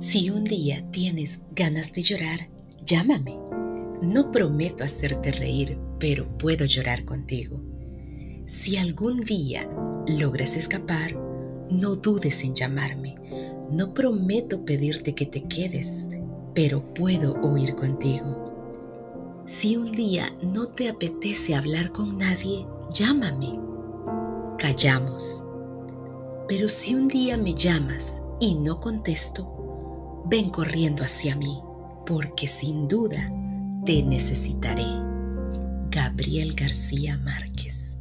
Si un día tienes ganas de llorar, llámame. No prometo hacerte reír, pero puedo llorar contigo. Si algún día logras escapar, no dudes en llamarme. No prometo pedirte que te quedes, pero puedo huir contigo. Si un día no te apetece hablar con nadie, llámame. Callamos. Pero si un día me llamas y no contesto, ven corriendo hacia mí, porque sin duda te necesitaré. Gabriel García Márquez.